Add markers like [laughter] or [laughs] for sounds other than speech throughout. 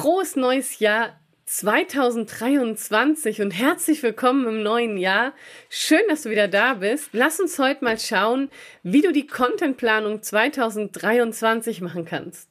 frohes neues Jahr 2023 und herzlich willkommen im neuen Jahr. Schön, dass du wieder da bist. Lass uns heute mal schauen, wie du die Contentplanung 2023 machen kannst.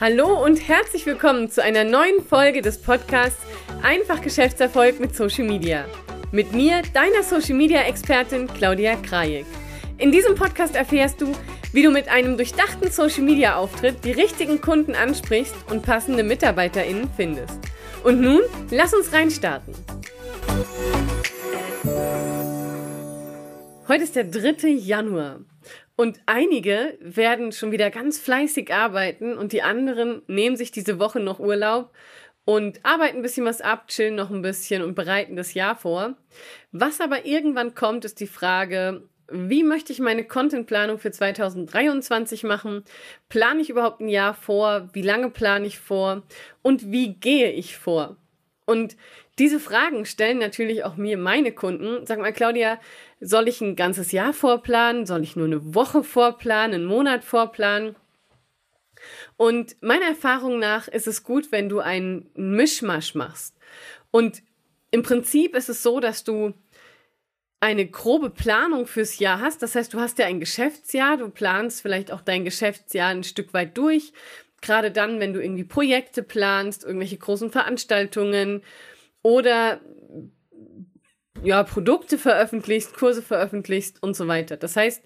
Hallo und herzlich willkommen zu einer neuen Folge des Podcasts Einfach Geschäftserfolg mit Social Media. Mit mir, deiner Social Media Expertin Claudia Krajek. In diesem Podcast erfährst du, wie du mit einem durchdachten Social Media Auftritt die richtigen Kunden ansprichst und passende MitarbeiterInnen findest. Und nun, lass uns reinstarten. Heute ist der 3. Januar und einige werden schon wieder ganz fleißig arbeiten und die anderen nehmen sich diese Woche noch Urlaub und arbeiten ein bisschen was ab, chillen noch ein bisschen und bereiten das Jahr vor. Was aber irgendwann kommt, ist die Frage, wie möchte ich meine Contentplanung für 2023 machen? Plane ich überhaupt ein Jahr vor? Wie lange plane ich vor? Und wie gehe ich vor? Und diese Fragen stellen natürlich auch mir meine Kunden. Sag mal, Claudia, soll ich ein ganzes Jahr vorplanen? Soll ich nur eine Woche vorplanen, einen Monat vorplanen? Und meiner Erfahrung nach ist es gut, wenn du einen Mischmasch machst. Und im Prinzip ist es so, dass du eine grobe Planung fürs Jahr hast. Das heißt, du hast ja ein Geschäftsjahr, du planst vielleicht auch dein Geschäftsjahr ein Stück weit durch. Gerade dann, wenn du irgendwie Projekte planst, irgendwelche großen Veranstaltungen oder ja, Produkte veröffentlichst, Kurse veröffentlichst und so weiter. Das heißt,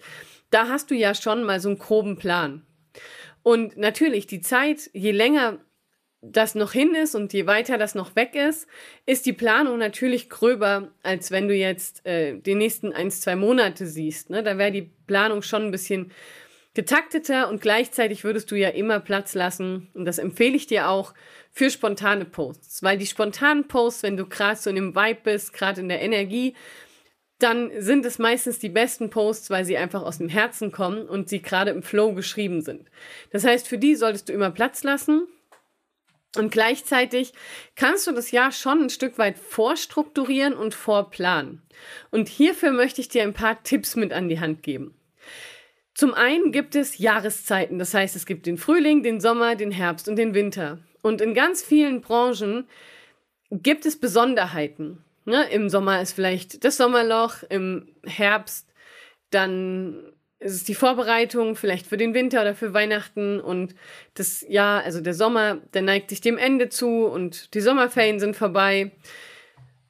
da hast du ja schon mal so einen groben Plan. Und natürlich, die Zeit, je länger das noch hin ist und je weiter das noch weg ist, ist die Planung natürlich gröber, als wenn du jetzt äh, die nächsten ein, zwei Monate siehst. Ne? Da wäre die Planung schon ein bisschen getakteter und gleichzeitig würdest du ja immer Platz lassen, und das empfehle ich dir auch, für spontane Posts. Weil die spontanen Posts, wenn du gerade so in dem Vibe bist, gerade in der Energie, dann sind es meistens die besten Posts, weil sie einfach aus dem Herzen kommen und sie gerade im Flow geschrieben sind. Das heißt, für die solltest du immer Platz lassen und gleichzeitig kannst du das Jahr schon ein Stück weit vorstrukturieren und vorplanen. Und hierfür möchte ich dir ein paar Tipps mit an die Hand geben. Zum einen gibt es Jahreszeiten, das heißt es gibt den Frühling, den Sommer, den Herbst und den Winter. Und in ganz vielen Branchen gibt es Besonderheiten. Ne? Im Sommer ist vielleicht das Sommerloch, im Herbst dann ist es die Vorbereitung vielleicht für den Winter oder für Weihnachten und das Jahr, also der Sommer, der neigt sich dem Ende zu und die Sommerferien sind vorbei.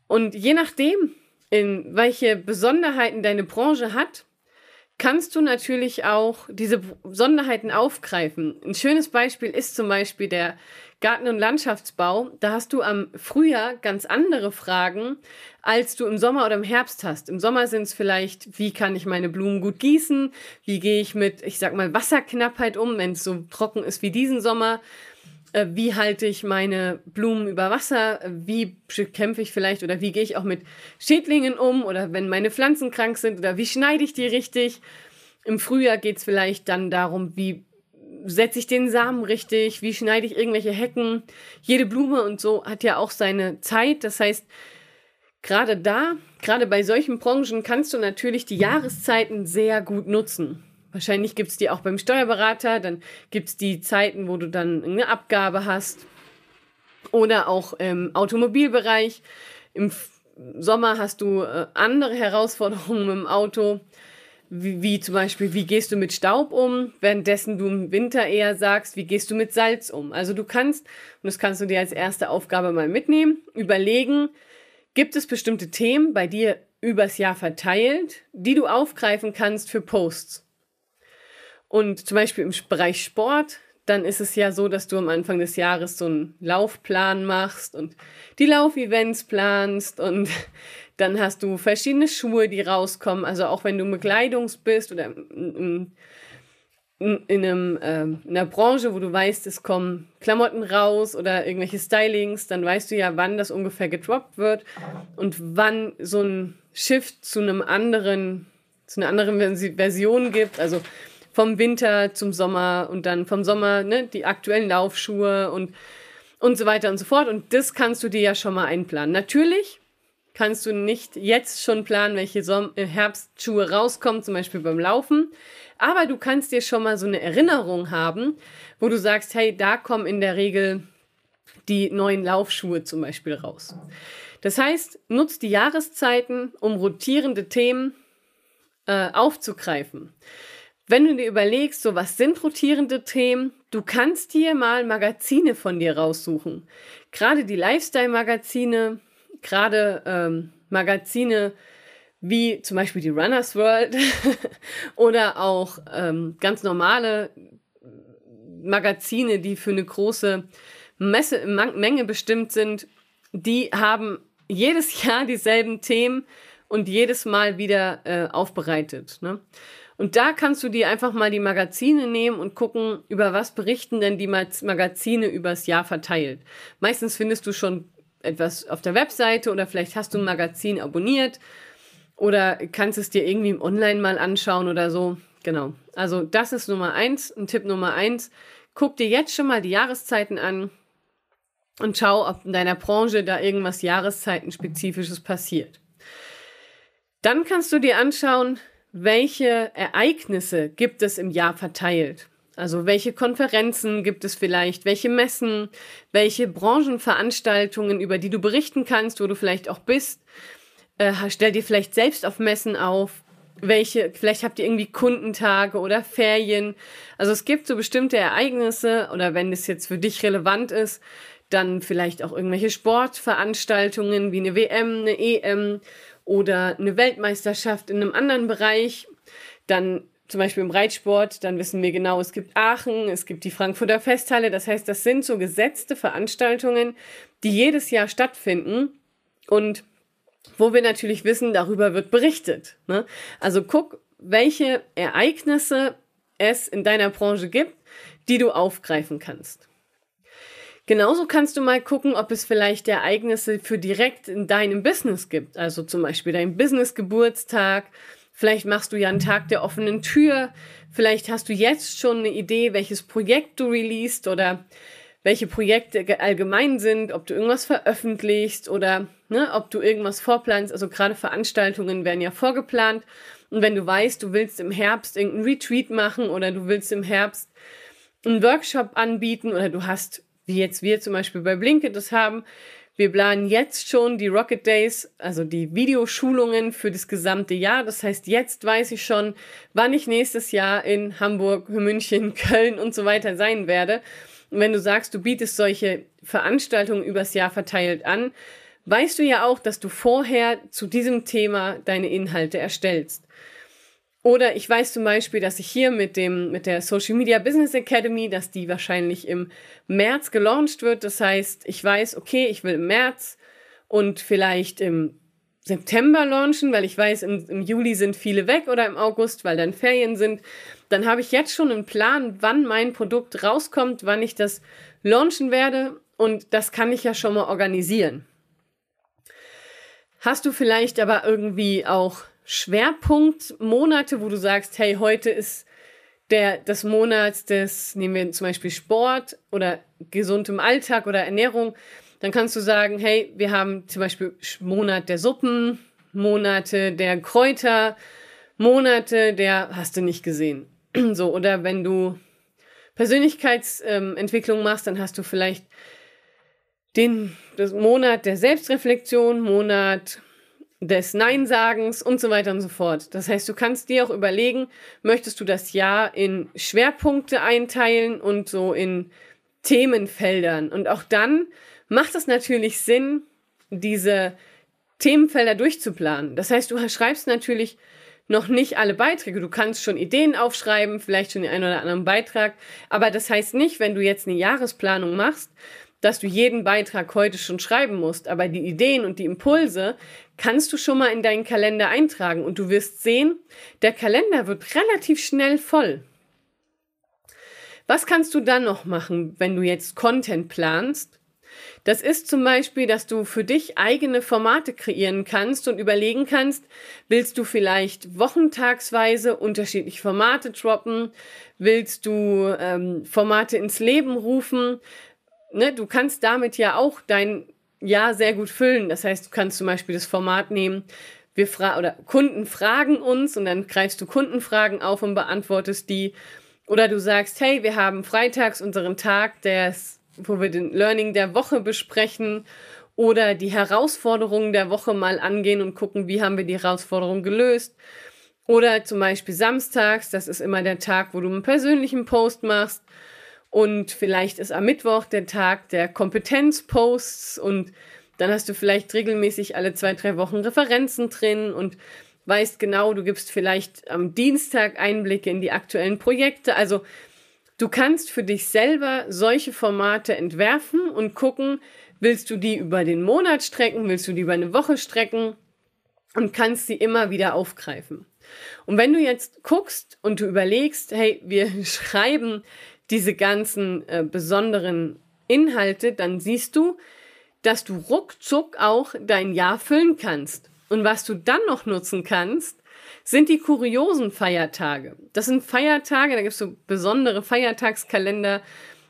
Und je nachdem, in welche Besonderheiten deine Branche hat, kannst du natürlich auch diese Besonderheiten aufgreifen. Ein schönes Beispiel ist zum Beispiel der Garten- und Landschaftsbau, da hast du am Frühjahr ganz andere Fragen, als du im Sommer oder im Herbst hast. Im Sommer sind es vielleicht, wie kann ich meine Blumen gut gießen? Wie gehe ich mit, ich sag mal, Wasserknappheit um, wenn es so trocken ist wie diesen Sommer? Äh, wie halte ich meine Blumen über Wasser? Wie kämpfe ich vielleicht oder wie gehe ich auch mit Schädlingen um? Oder wenn meine Pflanzen krank sind oder wie schneide ich die richtig? Im Frühjahr geht es vielleicht dann darum, wie setze ich den Samen richtig, wie schneide ich irgendwelche Hecken. Jede Blume und so hat ja auch seine Zeit. Das heißt, gerade da, gerade bei solchen Branchen kannst du natürlich die Jahreszeiten sehr gut nutzen. Wahrscheinlich gibt es die auch beim Steuerberater, dann gibt es die Zeiten, wo du dann eine Abgabe hast. Oder auch im Automobilbereich. Im Sommer hast du äh, andere Herausforderungen im Auto wie, wie zum Beispiel, wie gehst du mit Staub um, währenddessen du im Winter eher sagst, wie gehst du mit Salz um. Also du kannst, und das kannst du dir als erste Aufgabe mal mitnehmen, überlegen, gibt es bestimmte Themen bei dir übers Jahr verteilt, die du aufgreifen kannst für Posts. Und zum Beispiel im Bereich Sport, dann ist es ja so, dass du am Anfang des Jahres so einen Laufplan machst und die Laufevents planst und [laughs] dann hast du verschiedene Schuhe, die rauskommen. Also auch wenn du Bekleidungs bist oder in, in, in, einem, äh, in einer Branche, wo du weißt, es kommen Klamotten raus oder irgendwelche Stylings, dann weißt du ja, wann das ungefähr gedroppt wird und wann so ein Shift zu einem anderen, zu einer anderen Version gibt. Also vom Winter zum Sommer und dann vom Sommer ne, die aktuellen Laufschuhe und und so weiter und so fort. Und das kannst du dir ja schon mal einplanen. Natürlich kannst du nicht jetzt schon planen, welche Som äh, Herbstschuhe rauskommen, zum Beispiel beim Laufen. Aber du kannst dir schon mal so eine Erinnerung haben, wo du sagst, hey, da kommen in der Regel die neuen Laufschuhe zum Beispiel raus. Das heißt, nutzt die Jahreszeiten, um rotierende Themen äh, aufzugreifen. Wenn du dir überlegst, so was sind rotierende Themen, du kannst dir mal Magazine von dir raussuchen. Gerade die Lifestyle-Magazine, gerade ähm, Magazine wie zum Beispiel die Runners World [laughs] oder auch ähm, ganz normale Magazine, die für eine große Messe, Menge bestimmt sind, die haben jedes [laughs] Jahr dieselben Themen und jedes Mal wieder äh, aufbereitet. Ne? Und da kannst du dir einfach mal die Magazine nehmen und gucken, über was berichten denn die Magazine übers Jahr verteilt. Meistens findest du schon etwas auf der Webseite oder vielleicht hast du ein Magazin abonniert oder kannst es dir irgendwie im Online mal anschauen oder so. Genau. Also das ist Nummer eins, ein Tipp Nummer eins. Guck dir jetzt schon mal die Jahreszeiten an und schau, ob in deiner Branche da irgendwas Jahreszeitenspezifisches passiert. Dann kannst du dir anschauen, welche Ereignisse gibt es im Jahr verteilt. Also welche Konferenzen gibt es vielleicht, welche Messen, welche Branchenveranstaltungen, über die du berichten kannst, wo du vielleicht auch bist. Äh, stell dir vielleicht selbst auf Messen auf. Welche, vielleicht habt ihr irgendwie Kundentage oder Ferien. Also es gibt so bestimmte Ereignisse oder wenn es jetzt für dich relevant ist, dann vielleicht auch irgendwelche Sportveranstaltungen wie eine WM, eine EM oder eine Weltmeisterschaft in einem anderen Bereich. Dann zum Beispiel im Reitsport, dann wissen wir genau, es gibt Aachen, es gibt die Frankfurter Festhalle. Das heißt, das sind so gesetzte Veranstaltungen, die jedes Jahr stattfinden und wo wir natürlich wissen, darüber wird berichtet. Ne? Also guck, welche Ereignisse es in deiner Branche gibt, die du aufgreifen kannst. Genauso kannst du mal gucken, ob es vielleicht Ereignisse für direkt in deinem Business gibt. Also zum Beispiel dein Business-Geburtstag. Vielleicht machst du ja einen Tag der offenen Tür. Vielleicht hast du jetzt schon eine Idee, welches Projekt du releast oder welche Projekte allgemein sind, ob du irgendwas veröffentlichst oder ne, ob du irgendwas vorplanst. Also gerade Veranstaltungen werden ja vorgeplant. Und wenn du weißt, du willst im Herbst irgendeinen Retreat machen oder du willst im Herbst einen Workshop anbieten oder du hast wie jetzt wir zum Beispiel bei Blinkit das haben. Wir planen jetzt schon die Rocket Days, also die Videoschulungen für das gesamte Jahr. Das heißt, jetzt weiß ich schon, wann ich nächstes Jahr in Hamburg, München, [laughs] Köln und so weiter sein werde. Und wenn du sagst, du bietest solche Veranstaltungen übers Jahr verteilt an, weißt du ja auch, dass du vorher zu diesem Thema deine Inhalte erstellst. Oder ich weiß zum Beispiel, dass ich hier mit dem, mit der Social Media Business Academy, dass die wahrscheinlich im März gelauncht wird. Das heißt, ich weiß, okay, ich will im März und vielleicht im September launchen, weil ich weiß, im, im Juli sind viele weg oder im August, weil dann Ferien sind. Dann habe ich jetzt schon einen Plan, wann mein Produkt rauskommt, wann ich das launchen werde. Und das kann ich ja schon mal organisieren. Hast du vielleicht aber irgendwie auch Schwerpunktmonate, wo du sagst, hey, heute ist der, das Monat des, nehmen wir zum Beispiel Sport oder gesund im Alltag oder Ernährung, dann kannst du sagen, hey, wir haben zum Beispiel Monat der Suppen, Monate der Kräuter, Monate der, hast du nicht gesehen. [clears throat] so, oder wenn du Persönlichkeitsentwicklung ähm, machst, dann hast du vielleicht den das Monat der Selbstreflexion, Monat des Neinsagens und so weiter und so fort. Das heißt, du kannst dir auch überlegen, möchtest du das Jahr in Schwerpunkte einteilen und so in Themenfeldern. Und auch dann macht es natürlich Sinn, diese Themenfelder durchzuplanen. Das heißt, du schreibst natürlich noch nicht alle Beiträge. Du kannst schon Ideen aufschreiben, vielleicht schon den einen oder anderen Beitrag. Aber das heißt nicht, wenn du jetzt eine Jahresplanung machst, dass du jeden Beitrag heute schon schreiben musst, aber die Ideen und die Impulse kannst du schon mal in deinen Kalender eintragen und du wirst sehen, der Kalender wird relativ schnell voll. Was kannst du dann noch machen, wenn du jetzt Content planst? Das ist zum Beispiel, dass du für dich eigene Formate kreieren kannst und überlegen kannst, willst du vielleicht wochentagsweise unterschiedliche Formate droppen? Willst du ähm, Formate ins Leben rufen? Ne, du kannst damit ja auch dein Jahr sehr gut füllen. Das heißt, du kannst zum Beispiel das Format nehmen, wir fra oder Kunden fragen uns und dann greifst du Kundenfragen auf und beantwortest die. Oder du sagst, hey, wir haben freitags unseren Tag, des, wo wir den Learning der Woche besprechen oder die Herausforderungen der Woche mal angehen und gucken, wie haben wir die Herausforderung gelöst. Oder zum Beispiel samstags, das ist immer der Tag, wo du einen persönlichen Post machst. Und vielleicht ist am Mittwoch der Tag der Kompetenzposts und dann hast du vielleicht regelmäßig alle zwei, drei Wochen Referenzen drin und weißt genau, du gibst vielleicht am Dienstag Einblicke in die aktuellen Projekte. Also du kannst für dich selber solche Formate entwerfen und gucken, willst du die über den Monat strecken, willst du die über eine Woche strecken und kannst sie immer wieder aufgreifen. Und wenn du jetzt guckst und du überlegst, hey, wir [laughs] schreiben diese ganzen äh, besonderen Inhalte, dann siehst du, dass du ruckzuck auch dein Jahr füllen kannst. Und was du dann noch nutzen kannst, sind die kuriosen Feiertage. Das sind Feiertage, da gibt es so besondere Feiertagskalender.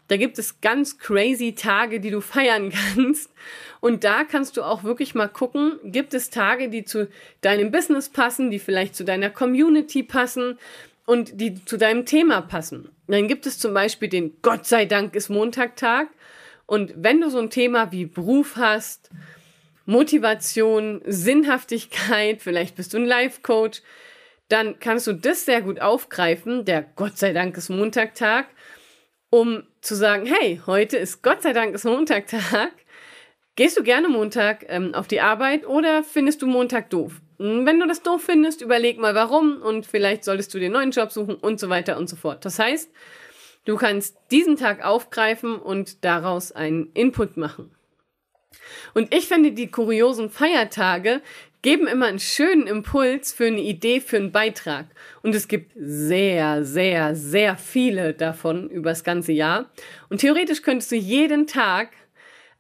Da gibt es ganz crazy Tage, die du feiern [laughs] kannst. Und da kannst du auch wirklich mal gucken, gibt es Tage, die zu deinem Business passen, die vielleicht zu deiner Community passen und die zu deinem Thema passen. Dann gibt es zum Beispiel den Gott sei Dank ist Montagtag. Und wenn du so ein Thema wie Beruf hast, Motivation, Sinnhaftigkeit, vielleicht bist du ein Life-Coach, dann kannst du das sehr gut aufgreifen, der Gott sei Dank ist Montagtag, um zu sagen, hey, heute ist Gott sei Dank ist Montagtag. Gehst du gerne Montag ähm, auf die Arbeit oder findest du Montag doof? Hm, wenn du das doof findest, überleg mal warum und vielleicht solltest du dir einen neuen Job suchen und so weiter und so fort. Das heißt, Du kannst diesen Tag aufgreifen und daraus einen Input machen. Und ich finde, die kuriosen Feiertage geben immer einen schönen Impuls für eine Idee, für einen Beitrag. Und es gibt sehr, sehr, sehr viele davon übers ganze Jahr. Und theoretisch könntest du jeden Tag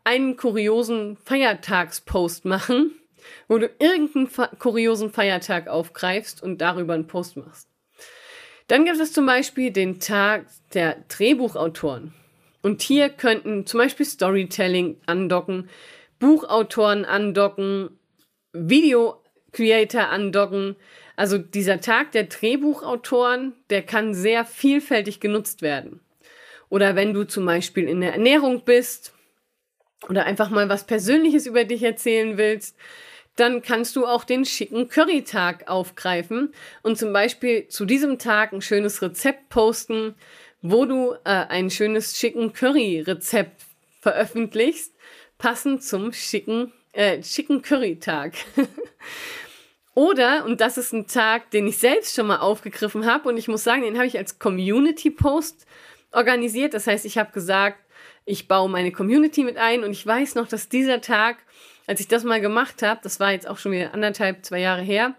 einen kuriosen Feiertagspost machen, wo du irgendeinen kuriosen Feiertag aufgreifst und darüber einen Post machst. Dann gibt es zum Beispiel den Tag der Drehbuchautoren. Und hier könnten zum Beispiel Storytelling andocken, Buchautoren andocken, Video-Creator andocken. Also dieser Tag der Drehbuchautoren, der kann sehr vielfältig genutzt werden. Oder wenn du zum Beispiel in der Ernährung bist oder einfach mal was Persönliches über dich erzählen willst, dann kannst du auch den schicken Curry-Tag aufgreifen und zum Beispiel zu diesem Tag ein schönes Rezept posten, wo du äh, ein schönes schicken Curry-Rezept veröffentlichst, passend zum schicken, äh, schicken Curry-Tag. [laughs] Oder, und das ist ein Tag, den ich selbst schon mal aufgegriffen habe und ich muss sagen, den habe ich als Community-Post organisiert. Das heißt, ich habe gesagt, ich baue meine Community mit ein und ich weiß noch, dass dieser Tag als ich das mal gemacht habe, das war jetzt auch schon wieder anderthalb, zwei Jahre her,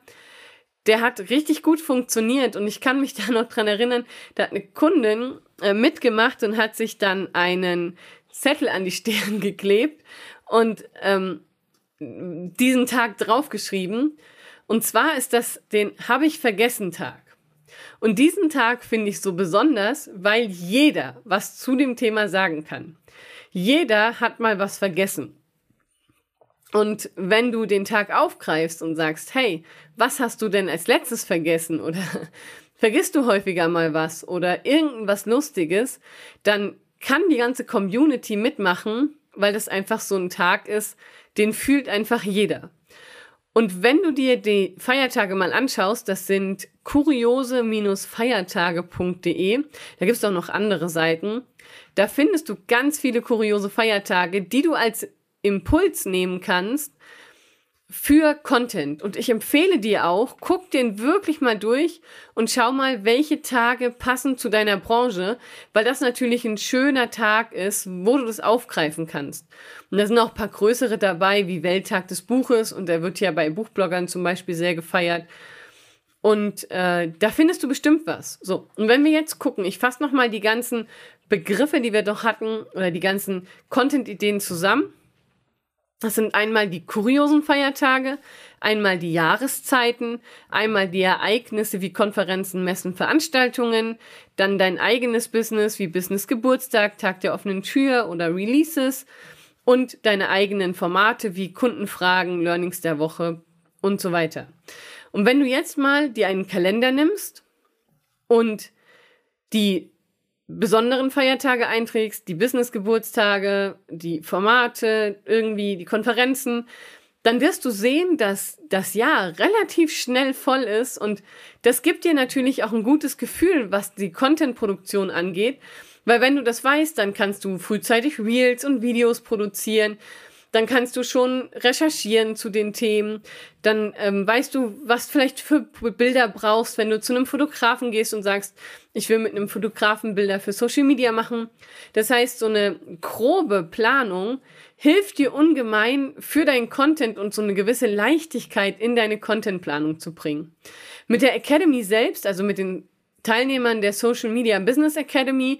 der hat richtig gut funktioniert und ich kann mich [laughs] da noch dran erinnern, da hat eine Kundin äh, mitgemacht und hat sich dann einen Zettel an die [laughs] Stirn geklebt und ähm, diesen Tag draufgeschrieben. Und zwar ist das den Habe ich vergessen Tag. Und diesen Tag finde ich so besonders, weil jeder was zu dem Thema sagen kann. Jeder hat mal was vergessen. Und wenn du den Tag aufgreifst und sagst, hey, was hast du denn als letztes vergessen? Oder [laughs] vergisst du häufiger mal was oder irgendwas Lustiges, dann kann die ganze Community mitmachen, weil das einfach so ein Tag ist, den fühlt einfach jeder. Und wenn du dir die Feiertage mal anschaust, das sind kuriose-feiertage.de, da gibt es auch noch andere Seiten, da findest du ganz viele kuriose Feiertage, die du als Impuls nehmen kannst für Content. Und ich empfehle dir auch, guck den wirklich mal durch und schau mal, welche Tage passen zu deiner Branche, weil das natürlich ein schöner Tag ist, wo du das aufgreifen kannst. Und da sind auch ein paar größere dabei, wie Welttag des Buches und der wird ja bei Buchbloggern zum Beispiel sehr gefeiert. Und äh, da findest du bestimmt was. So, und wenn wir jetzt gucken, ich fasse nochmal die ganzen Begriffe, die wir doch hatten, oder die ganzen Content-Ideen zusammen. Das sind einmal die kuriosen Feiertage, einmal die Jahreszeiten, einmal die Ereignisse wie Konferenzen, Messen, Veranstaltungen, dann dein eigenes Business wie Business Geburtstag, Tag der offenen Tür oder Releases und deine eigenen Formate wie Kundenfragen, Learnings der Woche und so weiter. Und wenn du jetzt mal dir einen Kalender nimmst und die besonderen Feiertage einträgst, die Business-Geburtstage, die Formate, irgendwie die Konferenzen, dann wirst du sehen, dass das Jahr relativ schnell voll ist. Und das gibt dir natürlich auch ein gutes Gefühl, was die Content-Produktion angeht, weil wenn du das weißt, dann kannst du frühzeitig Reels und Videos produzieren dann kannst du schon recherchieren zu den Themen. Dann ähm, weißt du, was vielleicht für Bilder brauchst, wenn du zu einem Fotografen gehst und sagst, ich will mit einem Fotografen Bilder für Social Media machen. Das heißt, so eine grobe Planung hilft dir ungemein für deinen Content und so eine gewisse Leichtigkeit in deine Contentplanung zu bringen. Mit der Academy selbst, also mit den Teilnehmern der Social Media Business Academy,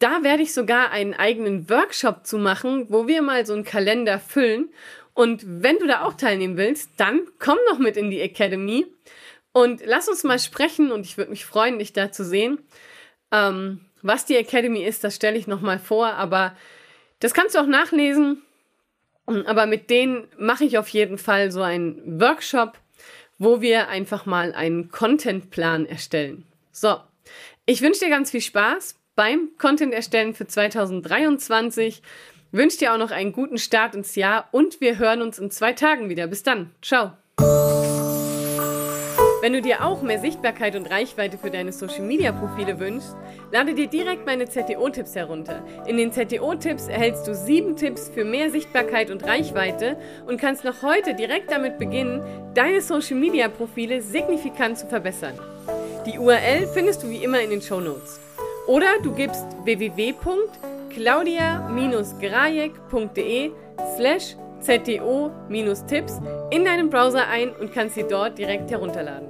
da werde ich sogar einen eigenen Workshop zu machen, wo wir mal so einen Kalender füllen. Und wenn du da auch teilnehmen willst, dann komm noch mit in die Academy und lass uns mal sprechen. Und ich würde mich freuen, dich da zu sehen. Ähm, was die Academy ist, das stelle ich nochmal vor. Aber das kannst du auch nachlesen. Aber mit denen mache ich auf jeden Fall so einen Workshop, wo wir einfach mal einen Contentplan erstellen. So, ich wünsche dir ganz viel Spaß beim Content erstellen für 2023. Wünsche dir auch noch einen guten Start ins Jahr und wir hören uns in zwei Tagen wieder. Bis dann. Ciao. Wenn du dir auch mehr Sichtbarkeit und Reichweite für deine Social Media Profile wünschst, lade dir direkt meine ZTO-Tipps herunter. In den ZTO-Tipps erhältst du sieben Tipps für mehr Sichtbarkeit und Reichweite und kannst noch heute direkt damit beginnen, deine Social Media Profile signifikant zu verbessern. Die URL findest du wie immer in den Show Notes. Oder du gibst www.claudia-grajek.de slash ZTO-Tipps in deinen Browser ein und kannst sie dort direkt herunterladen.